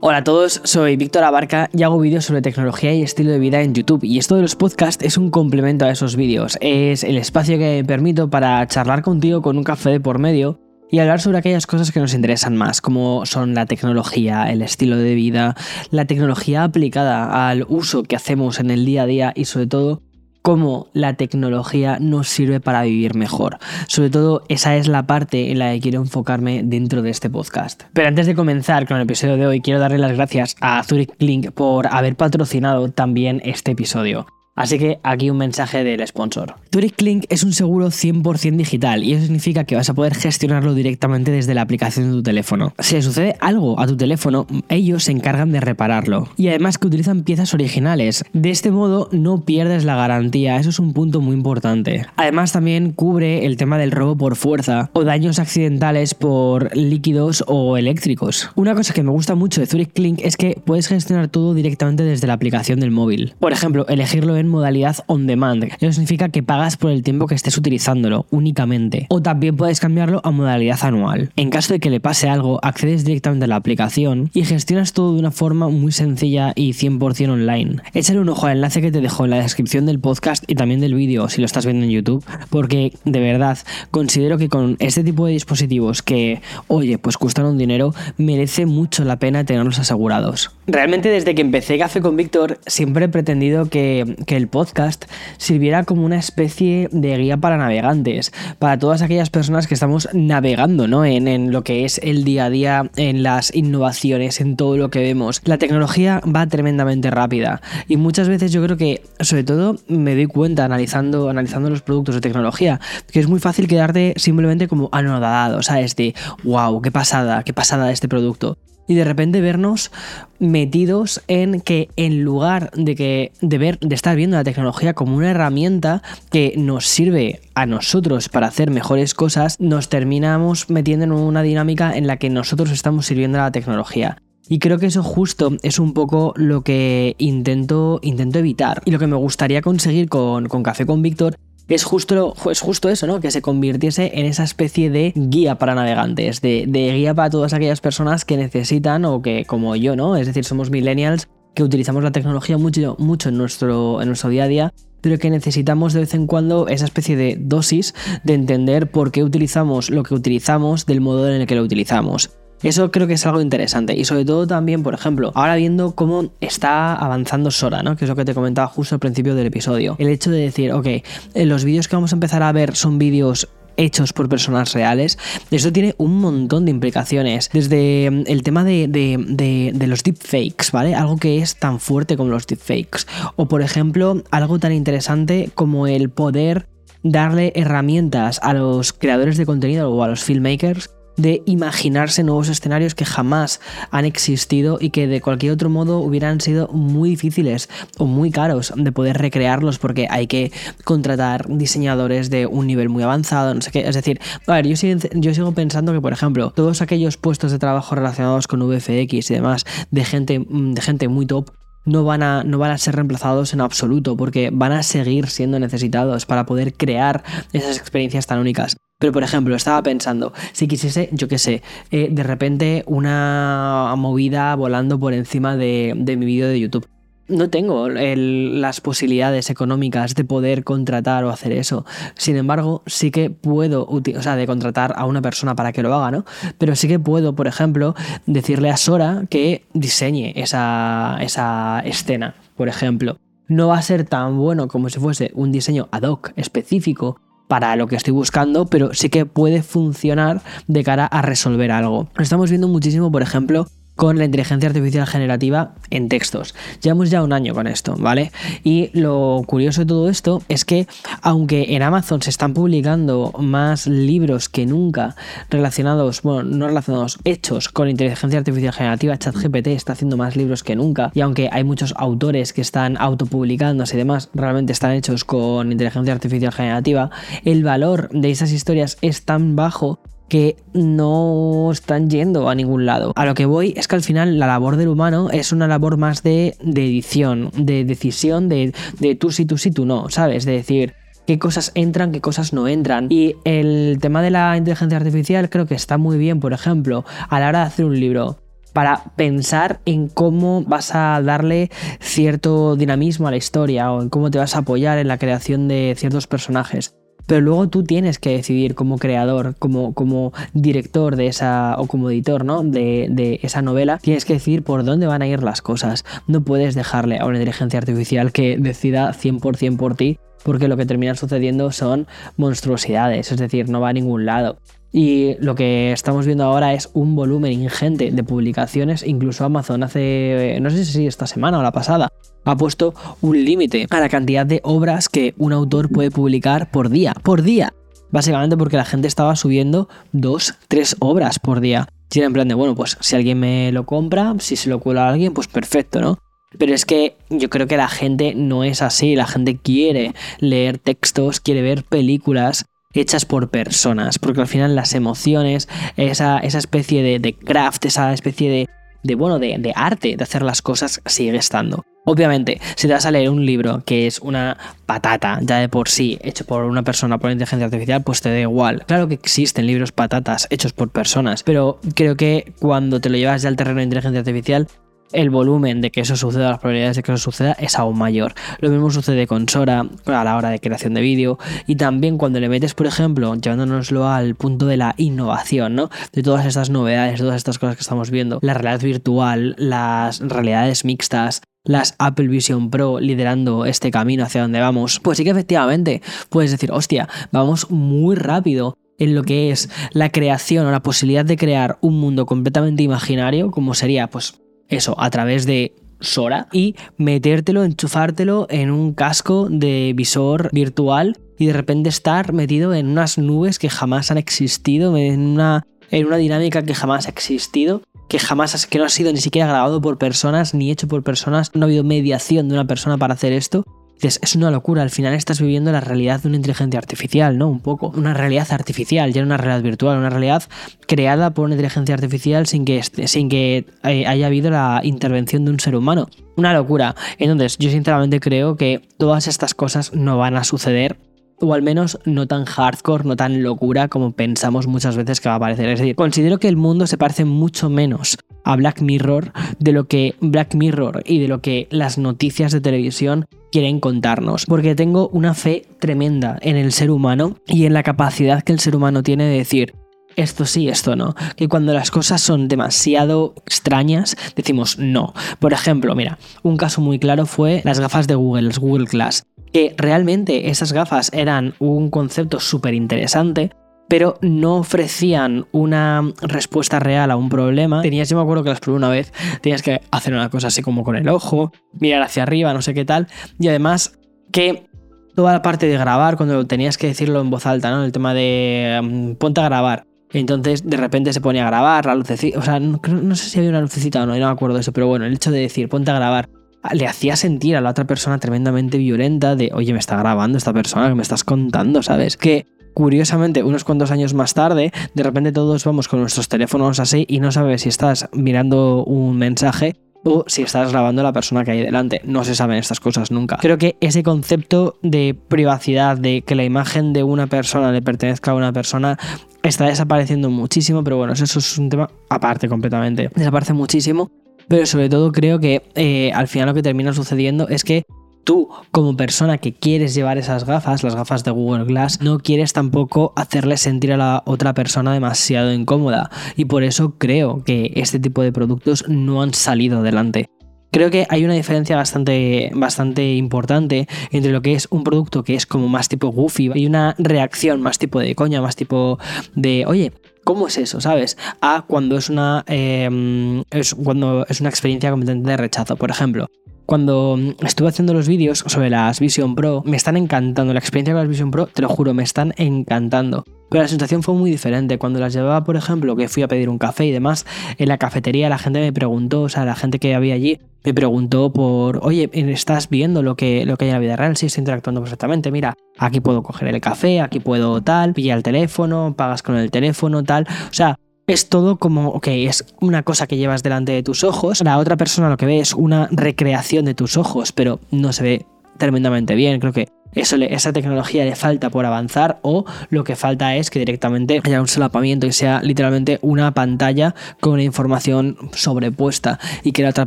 Hola a todos, soy Víctor Abarca y hago vídeos sobre tecnología y estilo de vida en YouTube. Y esto de los podcasts es un complemento a esos vídeos, es el espacio que me permito para charlar contigo con un café de por medio y hablar sobre aquellas cosas que nos interesan más, como son la tecnología, el estilo de vida, la tecnología aplicada al uso que hacemos en el día a día y sobre todo cómo la tecnología nos sirve para vivir mejor. Sobre todo esa es la parte en la que quiero enfocarme dentro de este podcast. Pero antes de comenzar con el episodio de hoy, quiero darle las gracias a Zurich Link por haber patrocinado también este episodio. Así que aquí un mensaje del sponsor. Turic Link es un seguro 100% digital y eso significa que vas a poder gestionarlo directamente desde la aplicación de tu teléfono. Si le sucede algo a tu teléfono, ellos se encargan de repararlo. Y además que utilizan piezas originales. De este modo no pierdes la garantía, eso es un punto muy importante. Además también cubre el tema del robo por fuerza o daños accidentales por líquidos o eléctricos. Una cosa que me gusta mucho de Zurich Link es que puedes gestionar todo directamente desde la aplicación del móvil. Por ejemplo, elegirlo en modalidad on demand. Eso significa que pagas por el tiempo que estés utilizándolo únicamente. O también puedes cambiarlo a modalidad anual. En caso de que le pase algo, accedes directamente a la aplicación y gestionas todo de una forma muy sencilla y 100% online. Échale un ojo al enlace que te dejo en la descripción del podcast y también del vídeo si lo estás viendo en YouTube, porque de verdad considero que con este tipo de dispositivos que, oye, pues cuestan un dinero, merece mucho la pena tenerlos asegurados. Realmente desde que empecé Café con Víctor siempre he pretendido que el podcast sirviera como una especie de guía para navegantes, para todas aquellas personas que estamos navegando ¿no? en, lo que es el día a día, en las innovaciones, en todo lo que vemos. La tecnología va tremendamente rápida y muchas veces yo creo que, sobre todo, me doy cuenta analizando, analizando los productos de tecnología, que es muy fácil quedarte simplemente como anodado, ¿sabes? De, wow, qué pasada, qué pasada de este producto y de repente vernos metidos en que en lugar de que de ver de estar viendo la tecnología como una herramienta que nos sirve a nosotros para hacer mejores cosas, nos terminamos metiendo en una dinámica en la que nosotros estamos sirviendo a la tecnología. Y creo que eso justo es un poco lo que intento, intento evitar. Y lo que me gustaría conseguir con, con Café con Víctor es justo, es justo eso, ¿no? Que se convirtiese en esa especie de guía para navegantes, de, guía para todas aquellas personas que necesitan o que, como yo, ¿no? Es decir, somos millennials que utilizamos la tecnología mucho, mucho en, nuestro, en nuestro día a día, pero que necesitamos de vez en cuando esa especie de dosis de entender por qué utilizamos lo que utilizamos del modo en el que lo utilizamos. Eso creo que es algo interesante. Y sobre todo también, por ejemplo, ahora viendo cómo está avanzando Sora, ¿no? Que es lo que te comentaba justo al principio del episodio. El hecho de decir, ok, los vídeos que vamos a empezar a ver son vídeos hechos por personas reales. Eso tiene un montón de implicaciones. Desde mm, el tema de, de, los deepfakes, ¿vale? Algo que es tan fuerte como los deepfakes. O por ejemplo, algo tan interesante como el poder darle herramientas a los creadores de contenido o a los filmmakers de imaginarse nuevos escenarios que jamás han existido y que de cualquier otro modo hubieran sido muy difíciles o muy caros de poder recrearlos porque hay que contratar diseñadores de un nivel muy avanzado, no sé qué. Es decir, a ver, yo sigo, yo sigo pensando que, por ejemplo, todos aquellos puestos de trabajo relacionados con VFX y demás de gente, de gente muy top no van, a, no van a ser reemplazados en absoluto porque van a seguir siendo necesitados para poder crear esas experiencias tan únicas. Pero, por ejemplo, estaba pensando, si quisiese, yo qué sé, eh, de repente una movida volando por encima de, mi vídeo de YouTube. No tengo las posibilidades económicas de poder contratar o hacer eso. Sin embargo, sí que puedo, o sea, de contratar a una persona para que lo haga, ¿no? Pero sí que puedo, por ejemplo, decirle a Sora que diseñe esa, esa escena, por ejemplo. No va a ser tan bueno como si fuese un diseño ad hoc específico para lo que estoy buscando, pero sí que puede funcionar de cara a resolver algo. Estamos viendo muchísimo, por ejemplo, con la inteligencia artificial generativa en textos. Llevamos ya un año con esto, ¿vale? Y lo curioso de todo esto es que aunque en Amazon se están publicando más libros que nunca relacionados, bueno, no relacionados, hechos con inteligencia artificial generativa, ChatGPT está haciendo más libros que nunca y aunque hay muchos autores que están autopublicándose y demás, realmente están hechos con inteligencia artificial generativa, el valor de esas historias es tan bajo que no están yendo a ningún lado. A lo que voy es que al final la labor del humano es una labor más de, edición, de decisión, de, de tú sí, tú sí, tú no, ¿sabes? De decir, qué cosas entran, qué cosas no entran. Y el tema de la inteligencia artificial creo que está muy bien, por ejemplo, a la hora de hacer un libro. para pensar en cómo vas a darle cierto dinamismo a la historia o en cómo te vas a apoyar en la creación de ciertos personajes. Pero luego tú tienes que decidir como creador, como, como director de esa, o como editor, ¿no? De, de, esa novela, tienes que decidir por dónde van a ir las cosas. No puedes dejarle a una inteligencia artificial que decida 100% por ti, porque lo que termina sucediendo son monstruosidades, es decir, no va a ningún lado. Y lo que estamos viendo ahora es un volumen ingente de publicaciones. Incluso Amazon hace, no sé si esta semana o la pasada, ha puesto un límite a la cantidad de obras que un autor puede publicar por día. Por día. Básicamente porque la gente estaba subiendo dos, tres obras por día. Y era en plan de, bueno, pues si alguien me lo compra, si se lo cuela a alguien, pues perfecto, ¿no? Pero es que yo creo que la gente no es así. La gente quiere leer textos, quiere ver películas hechas por personas, porque al final las emociones, esa, esa especie de, craft, esa especie de, de bueno, de, de, arte de hacer las cosas sigue estando. Obviamente, si te vas a leer un libro que es una patata ya de por sí, hecho por una persona por inteligencia artificial, pues te da igual. Claro que existen libros patatas hechos por personas, pero creo que cuando te lo llevas ya al terreno de inteligencia artificial, el volumen de que eso suceda, las probabilidades de que eso suceda es aún mayor. Lo mismo sucede con Sora a la hora de creación de vídeo y también cuando le metes, por ejemplo, llevándonoslo al punto de la innovación, ¿no? De todas estas novedades, todas estas cosas que estamos viendo, la realidad virtual, las realidades mixtas, las Apple Vision Pro liderando este camino hacia donde vamos, pues sí que efectivamente puedes decir, hostia, vamos muy rápido en lo que es la creación o la posibilidad de crear un mundo completamente imaginario, como sería pues eso, a través de Sora y metértelo, enchufártelo en un casco de visor virtual y de repente estar metido en unas nubes que jamás han existido, en una, en una dinámica que jamás ha existido, que jamás que no ha sido ni siquiera grabado por personas ni hecho por personas, no ha habido mediación de una persona para hacer esto es una locura, al final estás viviendo la realidad de una inteligencia artificial, ¿no? Un poco. Una realidad artificial, ya una realidad virtual, una realidad creada por una inteligencia artificial sin que, sin que eh, haya habido la intervención de un ser humano. Una locura. Entonces, yo sinceramente creo que todas estas cosas no van a suceder o al menos no tan hardcore, no tan locura como pensamos muchas veces que va a parecer. Es decir, considero que el mundo se parece mucho menos a Black Mirror de lo que Black Mirror y de lo que las noticias de televisión quieren contarnos, porque tengo una fe tremenda en el ser humano y en la capacidad que el ser humano tiene de decir, esto sí, esto no. Que cuando las cosas son demasiado extrañas, decimos no. Por ejemplo, mira, un caso muy claro fue las gafas de Google, Google Glass que realmente esas gafas eran un concepto súper interesante, pero no ofrecían una respuesta real a un problema. Tenías, yo me acuerdo que las probé una vez, tenías que hacer una cosa así como con el ojo, mirar hacia arriba, no sé qué tal, y además que toda la parte de grabar, cuando tenías que decirlo en voz alta, ¿no? El tema de mm, ponte a grabar. Entonces de repente se ponía a grabar, la lucecita, o sea, no, no, sé si había una lucecita o no, no me acuerdo de eso, pero bueno, el hecho de decir ponte a grabar le hacía sentir a la otra persona tremendamente violenta de, oye, me está grabando esta persona que me estás contando, ¿sabes? Que curiosamente, unos cuantos años más tarde, de repente todos vamos con nuestros teléfonos así y no sabes si estás mirando un mensaje o si estás grabando a la persona que hay delante. No se saben estas cosas nunca. Creo que ese concepto de privacidad, de que la imagen de una persona le pertenezca a una persona, está desapareciendo muchísimo, pero bueno, eso es un tema aparte completamente. Desaparece muchísimo pero sobre todo creo que eh, al final lo que termina sucediendo es que tú como persona que quieres llevar esas gafas, las gafas de Google Glass, no quieres tampoco hacerle sentir a la otra persona demasiado incómoda. Y por eso creo que este tipo de productos no han salido adelante. Creo que hay una diferencia bastante, bastante importante entre lo que es un producto que es como más tipo goofy y una reacción más tipo de coña, más tipo de, oye, ¿Cómo es eso, sabes? A cuando es una, em, es, cuando es una experiencia completamente de rechazo. Por ejemplo, cuando estuve haciendo los vídeos sobre las Vision Pro, me están encantando. La experiencia con las Vision Pro, te lo juro, me están encantando. Pero la sensación fue muy diferente. Cuando las llevaba, por ejemplo, que fui a pedir un café y demás, en la cafetería la gente me preguntó, o sea, la gente que había allí me preguntó por, oye, ¿estás viendo lo que, lo que hay en la vida real? Sí, estoy interactuando perfectamente. Mira, aquí puedo coger el café, aquí puedo tal, pillar el teléfono, pagas con el teléfono, tal. O sea, es todo como, ok, es una cosa que llevas delante de tus ojos. La otra persona lo que ve es una recreación de tus ojos, pero no se ve tremendamente bien. Creo que eso esa tecnología le falta por avanzar o lo que falta es que directamente haya un solapamiento y sea literalmente una pantalla con información sobrepuesta y que la otra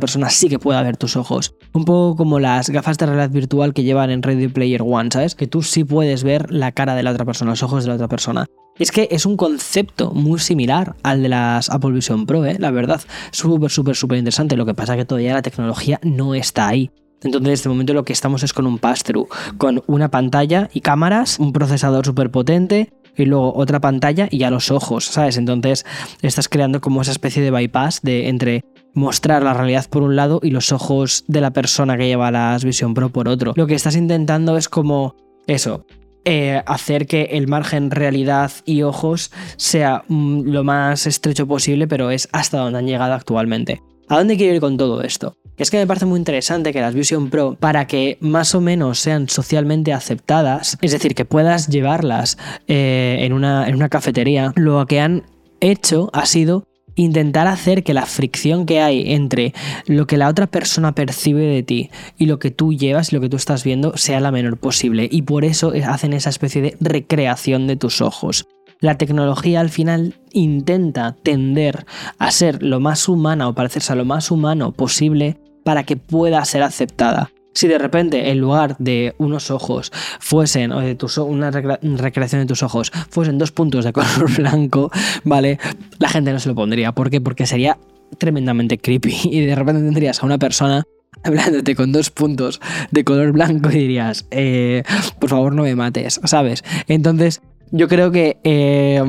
persona sí que pueda ver tus ojos. Un poco como las gafas de realidad virtual que llevan en Ready Player One, ¿sabes? Que tú sí puedes ver la cara de la otra persona, los ojos de la otra persona. Es que es un concepto muy similar al de las Apple Vision Pro, ¿eh? la verdad. Súper, súper, súper interesante. Lo que pasa es que todavía la tecnología no está ahí. Entonces, de momento lo que estamos es con un pass-through, con una pantalla y cámaras, un procesador súper potente y luego otra pantalla y ya los ojos, ¿sabes? Entonces estás creando como esa especie de bypass de entre mostrar la realidad por un lado y los ojos de la persona que lleva las Vision Pro por otro. Lo que estás intentando es como eso, eh, hacer que el margen realidad y ojos sea mm, lo más estrecho posible, pero es hasta donde han llegado actualmente. ¿A dónde quiero ir con todo esto? Es que me parece muy interesante que las Vision Pro, para que más o menos sean socialmente aceptadas, es decir, que puedas llevarlas eh, en, una, en una cafetería, lo que han hecho ha sido intentar hacer que la fricción que hay entre lo que la otra persona percibe de ti y lo que tú llevas y lo que tú estás viendo sea la menor posible. Y por eso hacen esa especie de recreación de tus ojos. La tecnología al final intenta tender a ser lo más humana o parecerse a lo más humano posible para que pueda ser aceptada. Si de repente en lugar de unos ojos fuesen, o de una recreación de tus ojos, fuesen dos puntos de color blanco, ¿vale? La gente no se lo pondría. ¿Por qué? Porque sería tremendamente creepy y de repente tendrías a una persona hablándote con dos puntos de color blanco y dirías, eh, por favor no me mates, ¿sabes? Entonces yo creo que eh,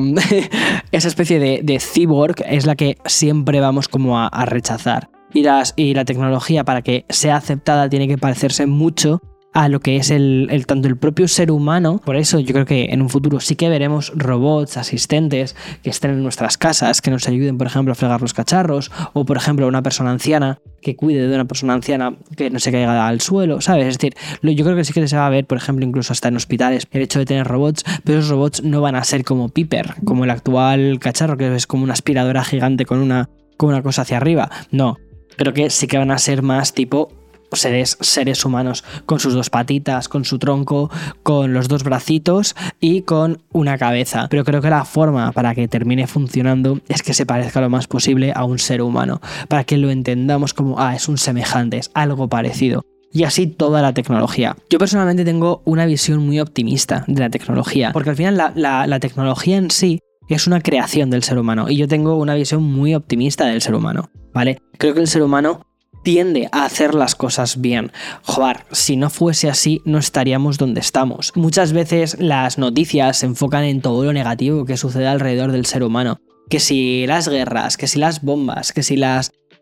esa especie de, cyborg es la que siempre vamos como a, rechazar. Y, y la tecnología para que sea aceptada tiene que parecerse mucho a lo que es el, tanto el propio ser humano. Por eso yo creo que en un futuro sí que veremos robots, asistentes que estén en nuestras casas, que nos ayuden, por ejemplo, a fregar los cacharros, o por ejemplo, una persona anciana que cuide de una persona anciana que no se caiga al suelo, ¿sabes? Es decir, yo creo que sí que se va a ver, por ejemplo, incluso hasta en hospitales, el hecho de tener robots, pero esos robots no van a ser como Piper, como el actual cacharro, que es como una aspiradora gigante con una, con una cosa hacia arriba. No, creo que sí que van a ser más tipo seres, seres humanos con sus dos patitas, con su tronco, con los dos bracitos y con una cabeza. Pero creo que la forma para que termine funcionando es que se parezca lo más posible a un ser humano, para que lo entendamos como, ah, es un semejante, es algo parecido y así toda la tecnología. Yo personalmente tengo una visión muy optimista de la tecnología, porque al final la, la, tecnología en sí es una creación del ser humano y yo tengo una visión muy optimista del ser humano, ¿vale? Creo que el ser humano tiende a hacer las cosas bien. Joder, si no fuese así, no estaríamos donde estamos. Muchas veces las noticias se enfocan en todo lo negativo que sucede alrededor del ser humano. Que si las guerras, que si las bombas, que si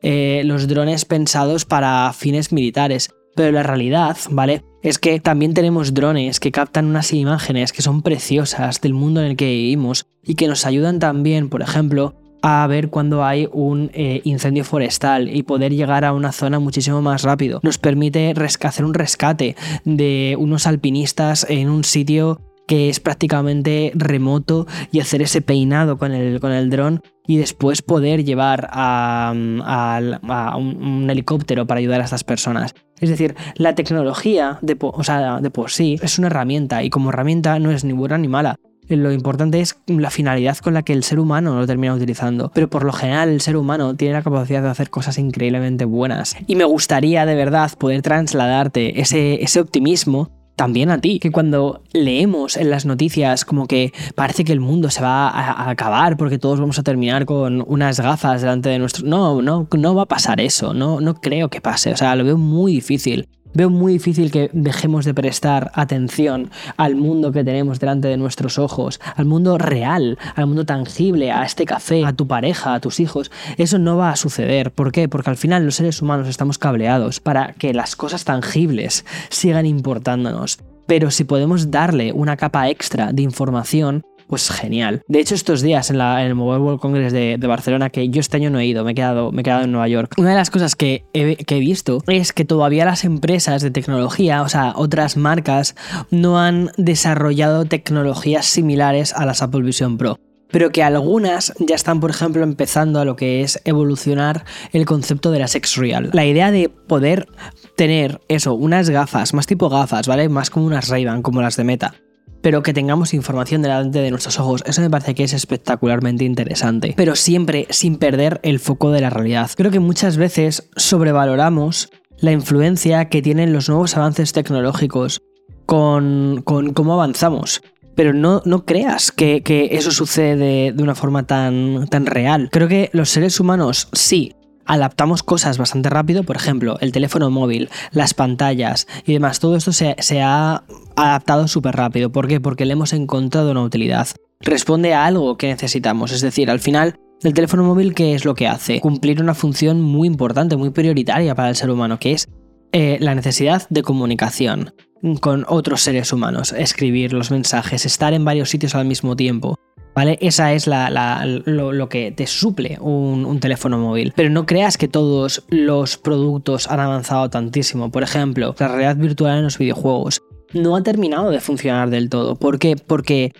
eh, los drones pensados para fines militares. Pero la realidad, ¿vale? Es que también tenemos drones que captan unas imágenes que son preciosas del mundo en el que vivimos y que nos ayudan también, por ejemplo, a ver cuando hay un eh, incendio forestal y poder llegar a una zona muchísimo más rápido. Nos permite hacer un rescate de unos alpinistas en un sitio que es prácticamente remoto y hacer ese peinado con el, con el dron y después poder llevar a, un, helicóptero para ayudar a estas personas. Es decir, la tecnología de, de por sí es una herramienta y como herramienta no es ni buena ni mala lo importante es la finalidad con la que el ser humano lo termina utilizando. Pero por lo general el ser humano tiene la capacidad de hacer cosas increíblemente buenas. Y me gustaría de verdad poder trasladarte ese, ese optimismo también a ti, que cuando leemos en las noticias como que parece que el mundo se va a, acabar porque todos vamos a terminar con unas gafas delante de nuestro... No, no, no va a pasar eso, no, no creo que pase, o sea, lo veo muy difícil. Veo muy difícil que dejemos de prestar atención al mundo que tenemos delante de nuestros ojos, al mundo real, al mundo tangible, a este café, a tu pareja, a tus hijos. Eso no va a suceder. ¿Por qué? Porque al final los seres humanos estamos cableados para que las cosas tangibles sigan importándonos. Pero si podemos darle una capa extra de información, pues genial. De hecho, estos días en, el Mobile World Congress de, Barcelona, que yo este año no he ido, me he quedado, me he quedado en Nueva York, una de las cosas que he, visto es que todavía las empresas de tecnología, o sea, otras marcas, no han desarrollado tecnologías similares a las Apple Vision Pro. pero que algunas ya están, por ejemplo, empezando a lo que es evolucionar el concepto de la sex real. La idea de poder tener eso, unas gafas, más tipo gafas, ¿vale? Más como unas ray como las de Meta. Pero que tengamos información delante de nuestros ojos, eso me parece que es espectacularmente interesante. Pero siempre sin perder el foco de la realidad. Creo que muchas veces sobrevaloramos la influencia que tienen los nuevos avances tecnológicos con, con cómo avanzamos pero no, no creas que, eso sucede de, una forma tan, tan real. Creo que los seres humanos sí adaptamos cosas bastante rápido, por ejemplo, el teléfono móvil, las pantallas y demás, todo esto se, ha adaptado súper rápido. ¿Por qué? Porque le hemos encontrado una utilidad. Responde a algo que necesitamos, es decir, al final el teléfono móvil, ¿qué es lo que hace? Cumplir una función muy importante, muy prioritaria para el ser humano, que es eh, la necesidad de comunicación con otros seres humanos, escribir los mensajes, estar en varios sitios al mismo tiempo. ¿Vale? Esa es lo, que te suple un, un, teléfono móvil. Pero no creas que todos los productos han avanzado tantísimo. Por ejemplo, la realidad virtual en los videojuegos no ha terminado de funcionar del todo. ¿Por qué? Porque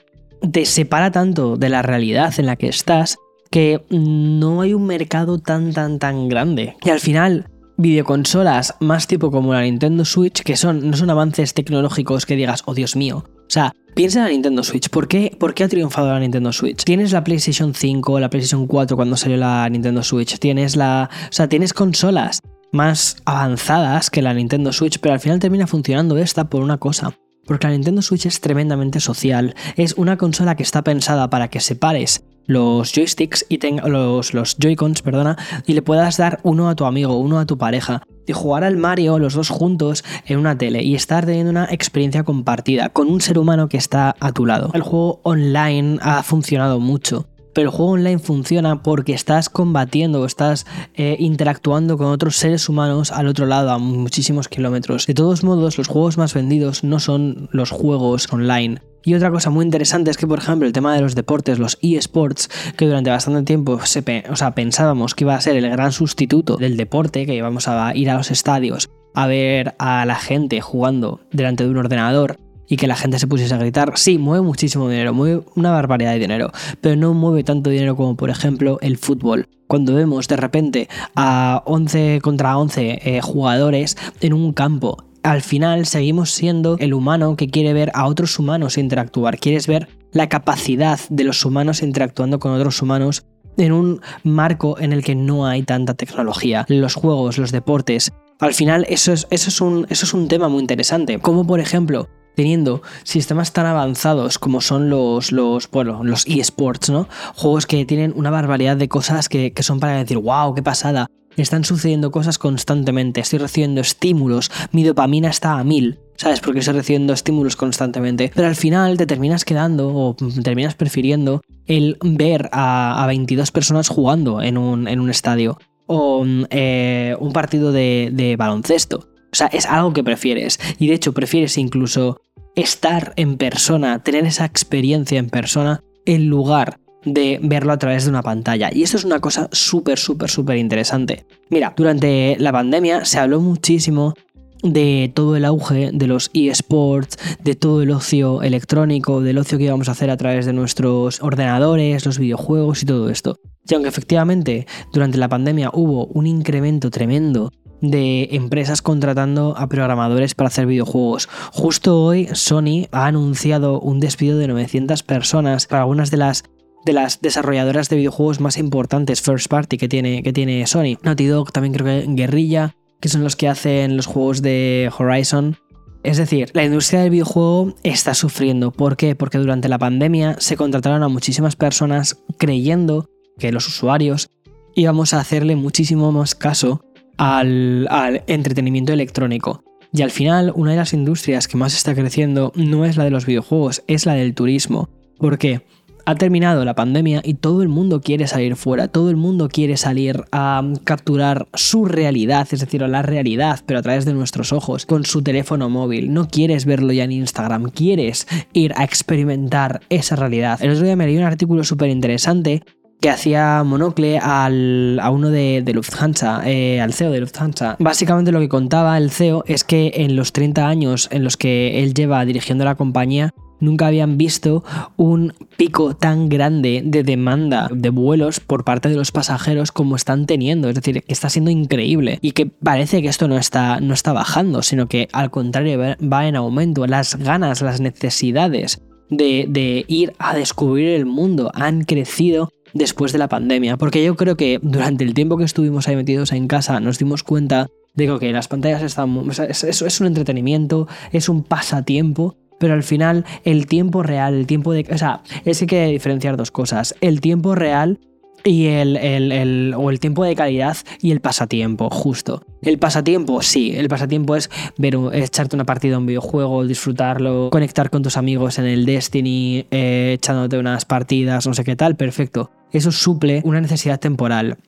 te separa tanto de la realidad en la que estás que no hay un mercado tan tan tan grande. Y al final videoconsolas más tipo como la Nintendo Switch, que son, no son avances tecnológicos que digas, oh Dios mío. O sea, piensa en la Nintendo Switch. ¿Por qué, ¿Por qué ha triunfado la Nintendo Switch? Tienes la PlayStation 5, la PlayStation 4 cuando salió la Nintendo Switch. Tienes la. O sea, tienes consolas más avanzadas que la Nintendo Switch, pero al final termina funcionando esta por una cosa. Porque la Nintendo Switch es tremendamente social. Es una consola que está pensada para que separes los joysticks y los, los Joy-Cons, perdona, y le puedas dar uno a tu amigo, uno a tu pareja, y jugar al Mario los dos juntos en una tele y estar teniendo una experiencia compartida con un ser humano que está a tu lado. El juego online ha funcionado mucho pero el juego online funciona porque estás combatiendo estás eh, interactuando con otros seres humanos al otro lado a muchísimos kilómetros. De todos modos, los juegos más vendidos no son los juegos online. Y otra cosa muy interesante es que, por ejemplo, el tema de los deportes, los eSports, que durante bastante tiempo o sea, pensábamos que iba a ser el gran sustituto del deporte, que íbamos a ir a los estadios a ver a la gente jugando delante de un ordenador, y que la gente se pusiese a gritar, sí, mueve muchísimo dinero, mueve una barbaridad de dinero, pero no mueve tanto dinero como por ejemplo el fútbol. Cuando vemos de repente a 11 contra 11 eh, jugadores en un campo, al final seguimos siendo el humano que quiere ver a otros humanos interactuar, quieres ver la capacidad de los humanos interactuando con otros humanos en un marco en el que no hay tanta tecnología. Los juegos, los deportes, al final eso es, eso es, un, eso es un tema muy interesante. Como por ejemplo teniendo sistemas tan avanzados como son los, los, bueno, los eSports, ¿no? Juegos que tienen una barbaridad de cosas que, son para decir, wow, qué pasada. Están sucediendo cosas constantemente, estoy recibiendo estímulos, mi dopamina está a mil, ¿sabes? Porque estoy recibiendo estímulos constantemente. Pero al final te terminas quedando o terminas prefiriendo el ver a, 22 personas jugando en un, en un estadio o eh, un partido de, de baloncesto. O sea, es algo que prefieres. Y de hecho, prefieres incluso estar en persona, tener esa experiencia en persona, en lugar de verlo a través de una pantalla. Y esto es una cosa súper, súper, súper interesante. Mira, durante la pandemia se habló muchísimo de todo el auge de los eSports, de todo el ocio electrónico, del ocio que íbamos a hacer a través de nuestros ordenadores, los videojuegos y todo esto. Y aunque efectivamente durante la pandemia hubo un incremento tremendo de empresas contratando a programadores para hacer videojuegos. Justo hoy Sony ha anunciado un despido de 900 personas para algunas de las de las desarrolladoras de videojuegos más importantes first party que tiene, que tiene Sony. Naughty Dog, también creo que Guerrilla, que son los que hacen los juegos de Horizon. Es decir, la industria del videojuego está sufriendo. ¿Por qué? Porque durante la pandemia se contrataron a muchísimas personas creyendo que los usuarios íbamos a hacerle muchísimo más caso al, entretenimiento electrónico. Y al final, una de las industrias que más está creciendo no es la de los videojuegos, es la del turismo. ¿Por qué? Ha terminado la pandemia y todo el mundo quiere salir fuera, todo el mundo quiere salir a capturar su realidad, es decir, la realidad, pero a través de nuestros ojos, con su teléfono móvil. No quieres verlo ya en Instagram, quieres ir a experimentar esa realidad. El otro día me leí un artículo súper interesante que hacía monocle al, a uno de, Lufthansa, eh, al CEO de Lufthansa. Básicamente lo que contaba el CEO es que en los 30 años en los que él lleva dirigiendo la compañía, nunca habían visto un pico tan grande de demanda de vuelos por parte de los pasajeros como están teniendo. Es decir, que está siendo increíble y que parece que esto no está, no está bajando, sino que al contrario va en aumento. Las ganas, las necesidades de, de ir a descubrir el mundo han crecido después de la pandemia, porque yo creo que durante el tiempo que estuvimos ahí metidos en casa nos dimos cuenta de que las pantallas están... es, es un entretenimiento, es un pasatiempo, pero al final el tiempo real, el tiempo de... O sea, es que hay que diferenciar dos cosas. El tiempo real y el, o el tiempo de calidad y el pasatiempo, justo. El pasatiempo, sí, el pasatiempo es ver, echarte una partida a un videojuego, disfrutarlo, conectar con tus amigos en el Destiny, eh, echándote unas partidas, no sé qué tal, perfecto. Eso suple una necesidad temporal.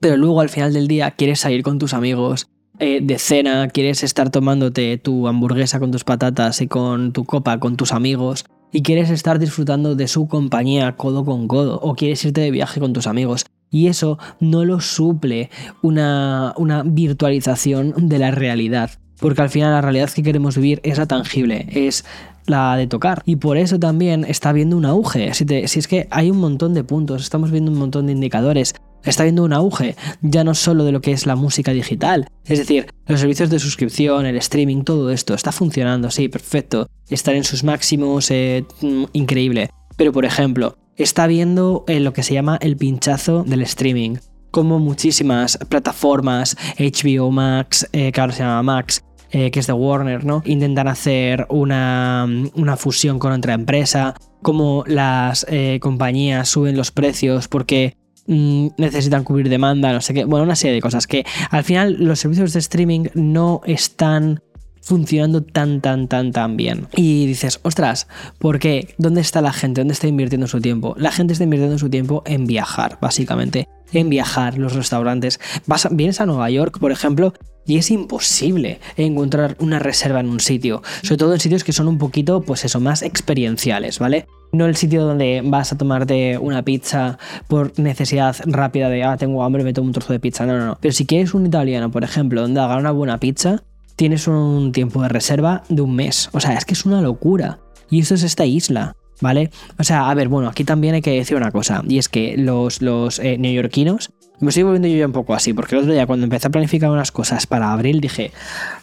Pero luego al final del día quieres salir con tus amigos, eh, de cena, quieres estar tomándote tu hamburguesa con tus patatas y con tu copa con tus amigos, y quieres estar disfrutando de su compañía codo con codo o quieres irte de viaje con tus amigos. Y eso no lo suple una, una virtualización de la realidad. Porque al final la realidad que queremos vivir es la tangible, es la de tocar. Y por eso también está habiendo un auge. Si, si, es que hay un montón de puntos, estamos viendo un montón de indicadores está viendo un auge, ya no solo de lo que es la música digital, es decir, los servicios de suscripción, el streaming, todo esto está funcionando, sí, perfecto, estar en sus máximos, eh, mm, increíble. Pero por ejemplo, está viendo eh, lo que se llama el pinchazo del streaming, como muchísimas plataformas, HBO Max, eh, que ahora se llama Max, que es de Warner, ¿no? Intentan hacer una, una fusión con otra empresa, como las compañías suben los precios porque Mm, necesitan cubrir demanda, no sé qué, bueno, una serie de cosas que al final los servicios de streaming no están funcionando tan, tan, tan, tan bien. Y dices, ostras, ¿por qué? ¿Dónde está la gente? ¿Dónde está invirtiendo su tiempo? La gente está invirtiendo su tiempo en viajar, básicamente. En viajar, los restaurantes. Vas, vienes a Nueva York, por ejemplo, y es imposible encontrar una reserva en un sitio. Sobre todo en sitios que son un poquito, pues eso, más experienciales, ¿vale? No el sitio donde vas a tomarte una pizza por necesidad rápida de, ah, tengo hambre, me tomo un trozo de pizza. No, no, no. Pero si quieres un italiano, por ejemplo, donde haga una buena pizza, tienes un tiempo de reserva de un mes. O sea, es que es una locura. Y esto es esta isla. ¿Vale? O sea, a ver, bueno, aquí también hay que decir una cosa, y es que los, los eh, neoyorquinos, me estoy volviendo yo ya un poco así, porque el otro día cuando empecé a planificar unas cosas para abril dije,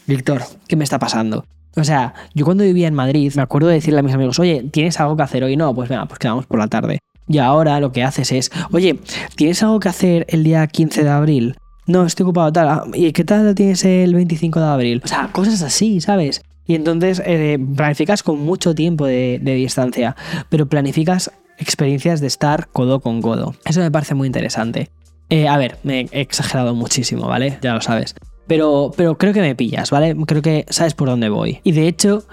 Víctor, ¿qué me está pasando? O sea, yo cuando vivía en Madrid me acuerdo de decirle a mis amigos, oye, ¿tienes algo que hacer hoy? No, pues venga, pues quedamos por la tarde. Y ahora lo que haces es, oye, ¿tienes algo que hacer el día 15 de abril? No, estoy ocupado tal. Ah, ¿Y qué tal tienes el 25 de abril? O sea, cosas así, ¿sabes? Y entonces eh, planificas con mucho tiempo de, distancia, pero planificas experiencias de estar codo con codo. Eso me parece muy interesante. Eh, a ver, me he exagerado muchísimo, ¿vale? Ya lo sabes. Pero, pero, creo que me pillas, ¿vale? Creo que sabes por dónde voy. Y de hecho,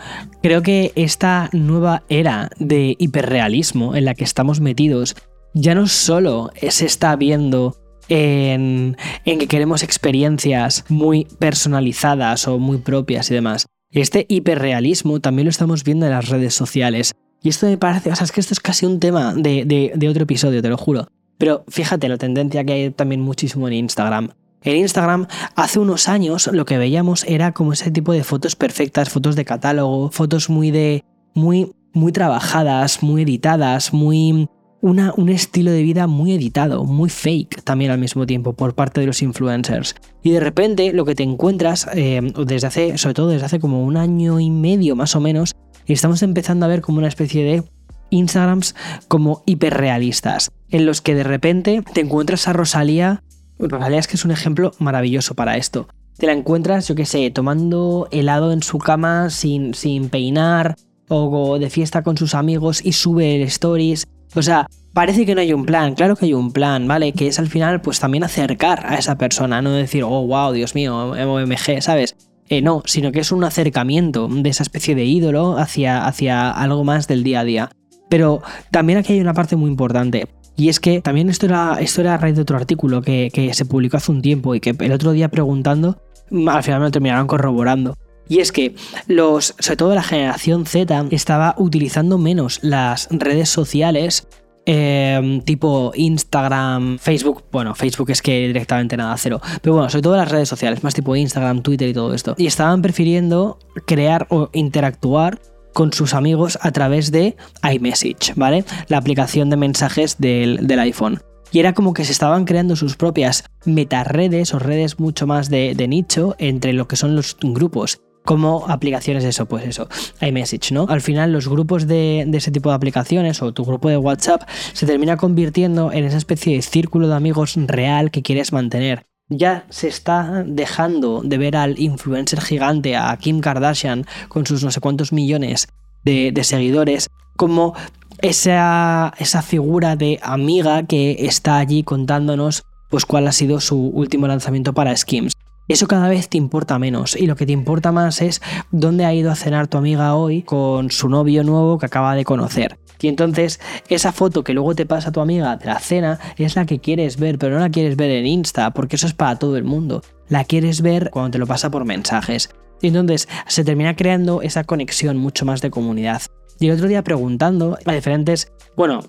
creo que esta nueva era de hiperrealismo en la que estamos metidos ya no solo se está viendo en, que queremos experiencias muy personalizadas o muy propias y demás. Este hiperrealismo también lo estamos viendo en las redes sociales. Y esto me parece, o sea, es que esto es casi un tema de, de otro episodio, te lo juro. Pero fíjate la tendencia que hay también muchísimo en Instagram. En Instagram, hace unos años lo que veíamos era como ese tipo de fotos perfectas, fotos de catálogo, fotos muy de. muy, muy trabajadas, muy editadas, muy un estilo de vida muy editado, muy fake también al mismo tiempo por parte de los influencers. Y de repente lo que te encuentras, eh, desde hace, sobre todo desde hace como un año y medio más o menos, estamos empezando a ver como una especie de Instagrams como hiperrealistas, en los que de repente te encuentras a Rosalía. Rosalía es que es un ejemplo maravilloso para esto. Te la encuentras, yo qué sé, tomando helado en su cama sin, sin peinar, o de fiesta con sus amigos y sube stories o sea, parece que no hay un plan, claro que hay un plan, ¿vale? Que es al final, pues también acercar a esa persona, no decir, oh, wow, Dios mío, MMG, ¿sabes? Eh, no, sino que es un acercamiento de esa especie de ídolo hacia, hacia algo más del día a día. Pero también aquí hay una parte muy importante. Y es que también esto era, esto era a raíz de otro artículo que, que se publicó hace un tiempo y que el otro día preguntando, al final me lo terminaron corroborando. Y es que los, sobre todo la generación Z, estaba utilizando menos las redes sociales em, tipo Instagram, Facebook, bueno, Facebook es que directamente nada, cero, pero bueno, sobre todo las redes sociales, más tipo Instagram, Twitter y todo esto. Y estaban prefiriendo crear o interactuar con sus amigos a través de iMessage, ¿vale? La aplicación de mensajes del, iPhone. Y era como que se estaban creando sus propias metaredes o redes mucho más de nicho entre lo que son los grupos como aplicaciones eso, pues eso, iMessage, ¿no? Al final los grupos de, de, ese tipo de aplicaciones o tu grupo de WhatsApp se termina convirtiendo en esa especie de círculo de amigos real que quieres mantener. Ya se está dejando de ver al influencer gigante, a Kim Kardashian, con sus no sé cuántos millones de, de seguidores, como esa, esa figura de amiga que está allí contándonos pues cuál ha sido su último lanzamiento para Skims. Eso cada vez te importa menos y lo que te importa más es dónde ha ido a cenar tu amiga hoy con su novio nuevo que acaba de conocer. Y entonces esa foto que luego te pasa tu amiga de la cena es la que quieres ver, pero no la quieres ver en Insta, porque eso es para todo el mundo. La quieres ver cuando te lo pasa por mensajes. Y entonces se termina creando esa conexión mucho más de comunidad. Y el otro día preguntando a diferentes, bueno,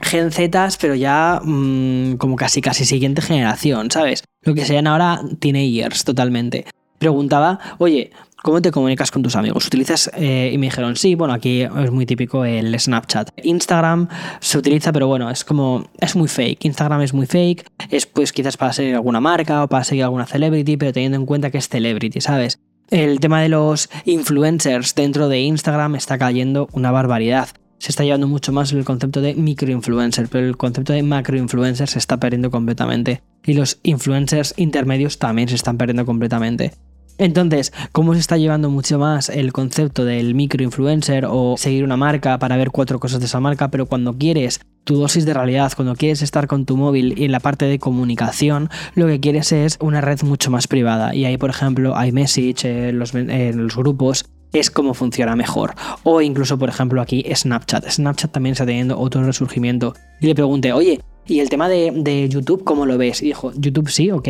Gen Z, pero ya mm, como casi casi siguiente generación, ¿sabes? Lo que sean ahora teenagers totalmente. Preguntaba, oye, ¿cómo te comunicas con tus amigos? ¿Utilizas? Eh, y me dijeron, sí, bueno, aquí es muy típico el Snapchat. Instagram se utiliza, pero bueno, es como, es muy fake. Instagram es muy fake, es pues quizás para seguir alguna marca o para seguir alguna celebrity, pero teniendo en cuenta que es celebrity, ¿sabes? El tema de los influencers dentro de Instagram está cayendo una barbaridad se está llevando mucho más el concepto de microinfluencer, pero el concepto de macroinfluencer se está perdiendo completamente. Y los influencers intermedios también se están perdiendo completamente. Entonces, ¿cómo se está llevando mucho más el concepto del microinfluencer o seguir una marca para ver cuatro cosas de esa marca, pero cuando quieres tu dosis de realidad, cuando quieres estar con tu móvil y en la parte de comunicación, lo que quieres es una red mucho más privada. Y ahí, por ejemplo, iMessage, eh, los, eh, los grupos, es como funciona mejor. O incluso, por ejemplo, aquí Snapchat. Snapchat también está teniendo otro resurgimiento. Y le pregunté, oye, ¿y el tema de, YouTube cómo lo ves? Y dijo, YouTube sí, ok.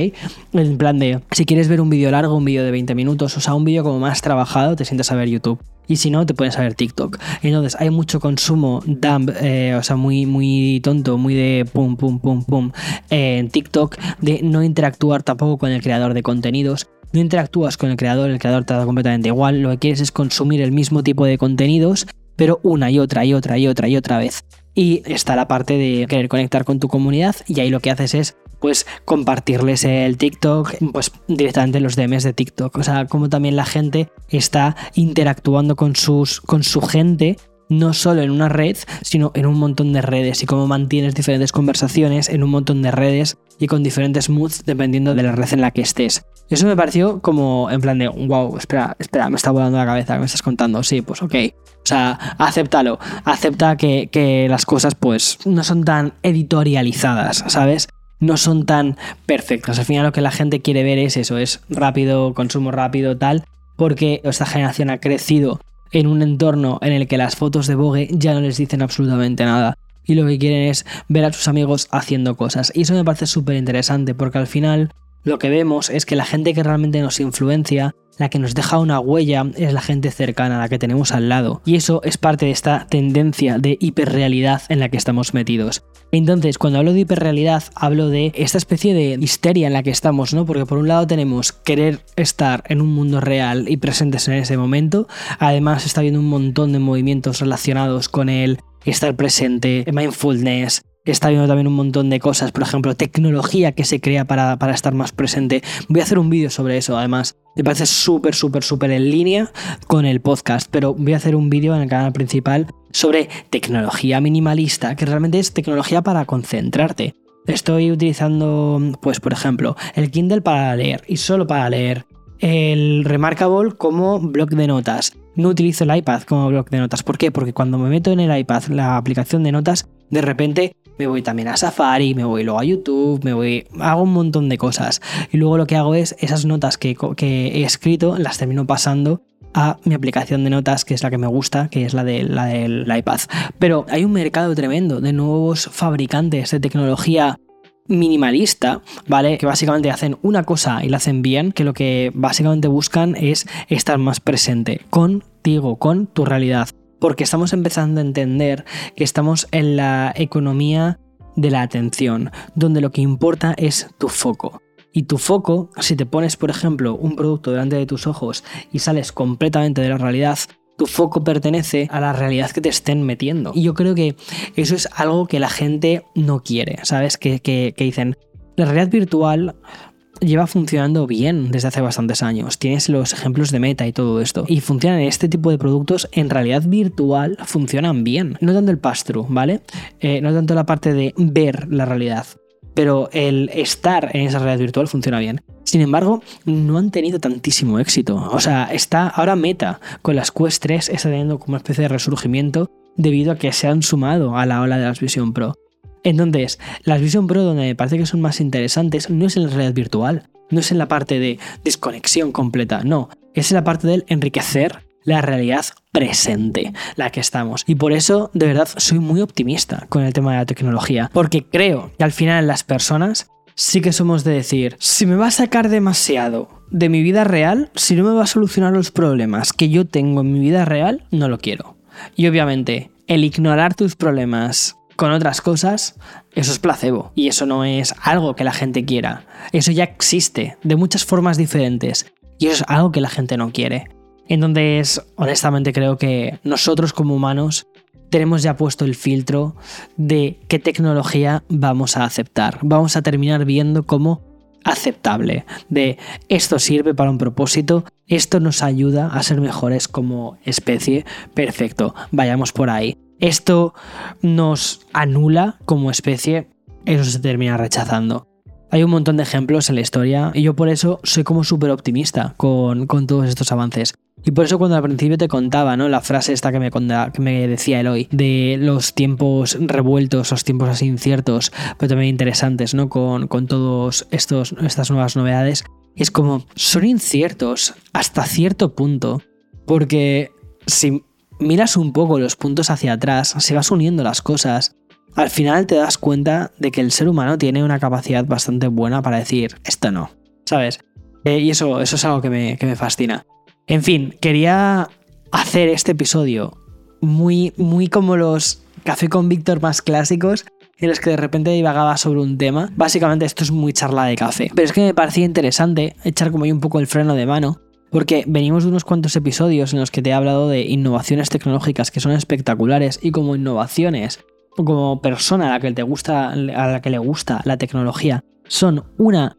En plan de, si quieres ver un vídeo largo, un vídeo de 20 minutos, o sea, un vídeo como más trabajado, te sientas a ver YouTube. Y si no, te puedes a ver TikTok. Entonces, hay mucho consumo dumb, eh, o sea, muy, muy tonto, muy de pum, pum, pum, pum, en TikTok, de no interactuar tampoco con el creador de contenidos no interactúas con el creador, el creador te da completamente igual, lo que quieres es consumir el mismo tipo de contenidos, pero una y otra y otra y otra y otra vez. Y está la parte de querer conectar con tu comunidad y ahí lo que haces es pues compartirles el TikTok, pues directamente los DMs de TikTok. O sea, como también la gente está interactuando con, sus, con su gente no solo en una red, sino en un montón de redes y cómo mantienes diferentes conversaciones en un montón de redes y con diferentes moods dependiendo de la red en la que estés. Eso me pareció como en plan de, wow, espera, espera, me está volando la cabeza, ¿qué me estás contando? Sí, pues ok. O sea, acéptalo, acepta que, que las cosas pues no son tan editorializadas, ¿sabes? no son tan perfectas. Al final lo que la gente quiere ver es eso, es rápido, consumo rápido, tal, porque esta generación ha crecido en un entorno en el que las fotos de Vogue ya no les dicen absolutamente nada. Y lo que quieren es ver a sus amigos haciendo cosas. Y eso me parece súper interesante porque al final lo que vemos es que la gente que realmente nos influencia, la que nos deja una huella, es la gente cercana, la que tenemos al lado. Y eso es parte de esta tendencia de hiperrealidad en la que estamos metidos. Entonces, cuando hablo de hiperrealidad, hablo de esta especie de histeria en la que estamos, ¿no? Porque por un lado tenemos querer estar en un mundo real y presentes en ese momento. Además, está habiendo un montón de movimientos relacionados con el estar presente, mindfulness, está viendo también un montón de cosas, por ejemplo, tecnología que se crea para, estar más presente. Voy a hacer un vídeo sobre eso, además. Me parece súper, súper, súper en línea con el podcast, pero voy a hacer un vídeo en el canal principal sobre tecnología minimalista, que realmente es tecnología para concentrarte. Estoy utilizando, pues, por ejemplo, el Kindle para leer y solo para leer. El Remarkable como blog de notas. No utilizo el iPad como blog de notas. ¿Por qué? Porque cuando me meto en el iPad la aplicación de notas, de repente me voy también a Safari, me voy luego a YouTube, me voy, hago un montón de cosas. Y luego lo que hago es esas notas que, he escrito, las termino pasando a mi aplicación de notas, que es la que me gusta, que es la, de, la del iPad. Pero hay un mercado tremendo de nuevos fabricantes de tecnología minimalista, ¿vale? Que básicamente hacen una cosa y la hacen bien, que lo que básicamente buscan es estar más presente contigo, con tu realidad porque estamos empezando a entender que estamos en la economía de la atención, donde lo que importa es tu foco. Y tu foco, si te pones, por ejemplo, un producto delante de tus ojos y sales completamente de la realidad, tu foco pertenece a la realidad que te estén metiendo. Y yo creo que eso es algo que la gente no quiere, ¿sabes? Que, que dicen, la realidad virtual lleva funcionando bien desde hace bastantes años. Tienes los ejemplos de Meta y todo esto. Y funcionan este tipo de productos en realidad virtual, funcionan bien. No tanto el pass-through, ¿vale? Eh, no tanto la parte de ver la realidad. Pero el estar en esa realidad virtual funciona bien. Sin embargo, no han tenido tantísimo éxito. O sea, está ahora Meta con las Quest 3 está teniendo como una especie de resurgimiento debido a que se han sumado a la ola de las Vision Pro. Entonces, las Vision Pro donde me parece que son más interesantes no es en la realidad virtual, no es en la parte de desconexión completa, no, es en la parte del enriquecer la realidad presente, la que estamos. Y por eso, de verdad, soy muy optimista con el tema de la tecnología, porque creo que al final las personas sí que somos de decir, si me va a sacar demasiado de mi vida real, si no me va a solucionar los problemas que yo tengo en mi vida real, no lo quiero. Y obviamente, el ignorar tus problemas con otras cosas, eso es placebo. Y eso no es algo que la gente quiera. Eso ya existe de muchas formas diferentes. Y eso es algo que la gente no quiere. Entonces, honestamente creo que nosotros como humanos tenemos ya puesto el filtro de qué tecnología vamos a aceptar. Vamos a terminar viendo como aceptable. De esto sirve para un propósito, esto nos ayuda a ser mejores como especie. Perfecto, vayamos por ahí esto nos anula como especie, eso se termina rechazando. Hay un montón de ejemplos en la historia y yo por eso soy como súper optimista con, todos estos avances. Y por eso cuando al principio te contaba, ¿no? La frase esta que me, que me decía de los tiempos revueltos, los tiempos así inciertos, pero también interesantes, ¿no? Con, con todas estas nuevas novedades. Es como, son inciertos hasta cierto punto. Porque si miras un poco los puntos hacia atrás, se vas uniendo las cosas, al final te das cuenta de que el ser humano tiene una capacidad bastante buena para decir, esto no, ¿sabes? Eh, y eso, eso es algo que me, que me fascina. En fin, quería hacer este episodio muy, muy como los café con Víctor más clásicos, en los que de repente divagaba sobre un tema. Básicamente esto es muy charla de café. Pero es que me parecía interesante echar como ahí un poco el freno de mano porque venimos de unos cuantos episodios en los que te he hablado de innovaciones tecnológicas que son espectaculares y como innovaciones, como persona a la que te gusta, a la que le gusta la tecnología, son una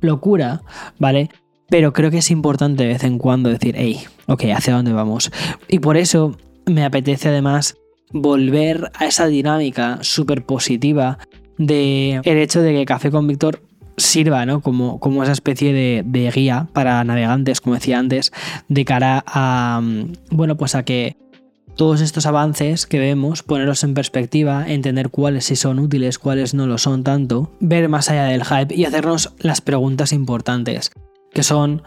locura, ¿vale? Pero creo que es importante de vez en cuando decir, hey, ok, ¿hacia dónde vamos? Y por eso me apetece además volver a esa dinámica súper positiva de el hecho de que Café con Víctor sirva ¿no? como, como esa especie de, guía para navegantes, como decía antes, de cara a, mm, bueno, pues a que todos estos avances que vemos, ponerlos en perspectiva, entender cuáles sí son útiles, cuáles no lo son tanto, ver más allá del hype y hacernos las preguntas importantes, que son,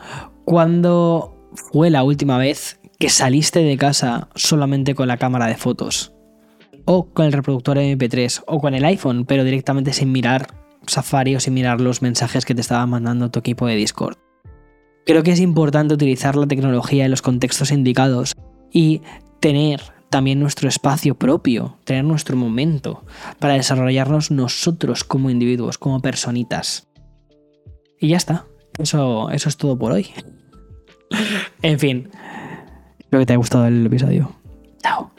¿cuándo fue la última vez que saliste de casa solamente con la cámara de fotos? O con el reproductor MP3, o con el iPhone, pero directamente sin mirar Safari o sin mirar los mensajes que te estaba mandando tu equipo de Discord. Creo que es importante utilizar la tecnología en los contextos indicados y tener también nuestro espacio propio, tener nuestro momento para desarrollarnos nosotros como individuos, como personitas. Y ya está. Eso, eso es todo por hoy. en fin, espero que te haya gustado el episodio. Chao.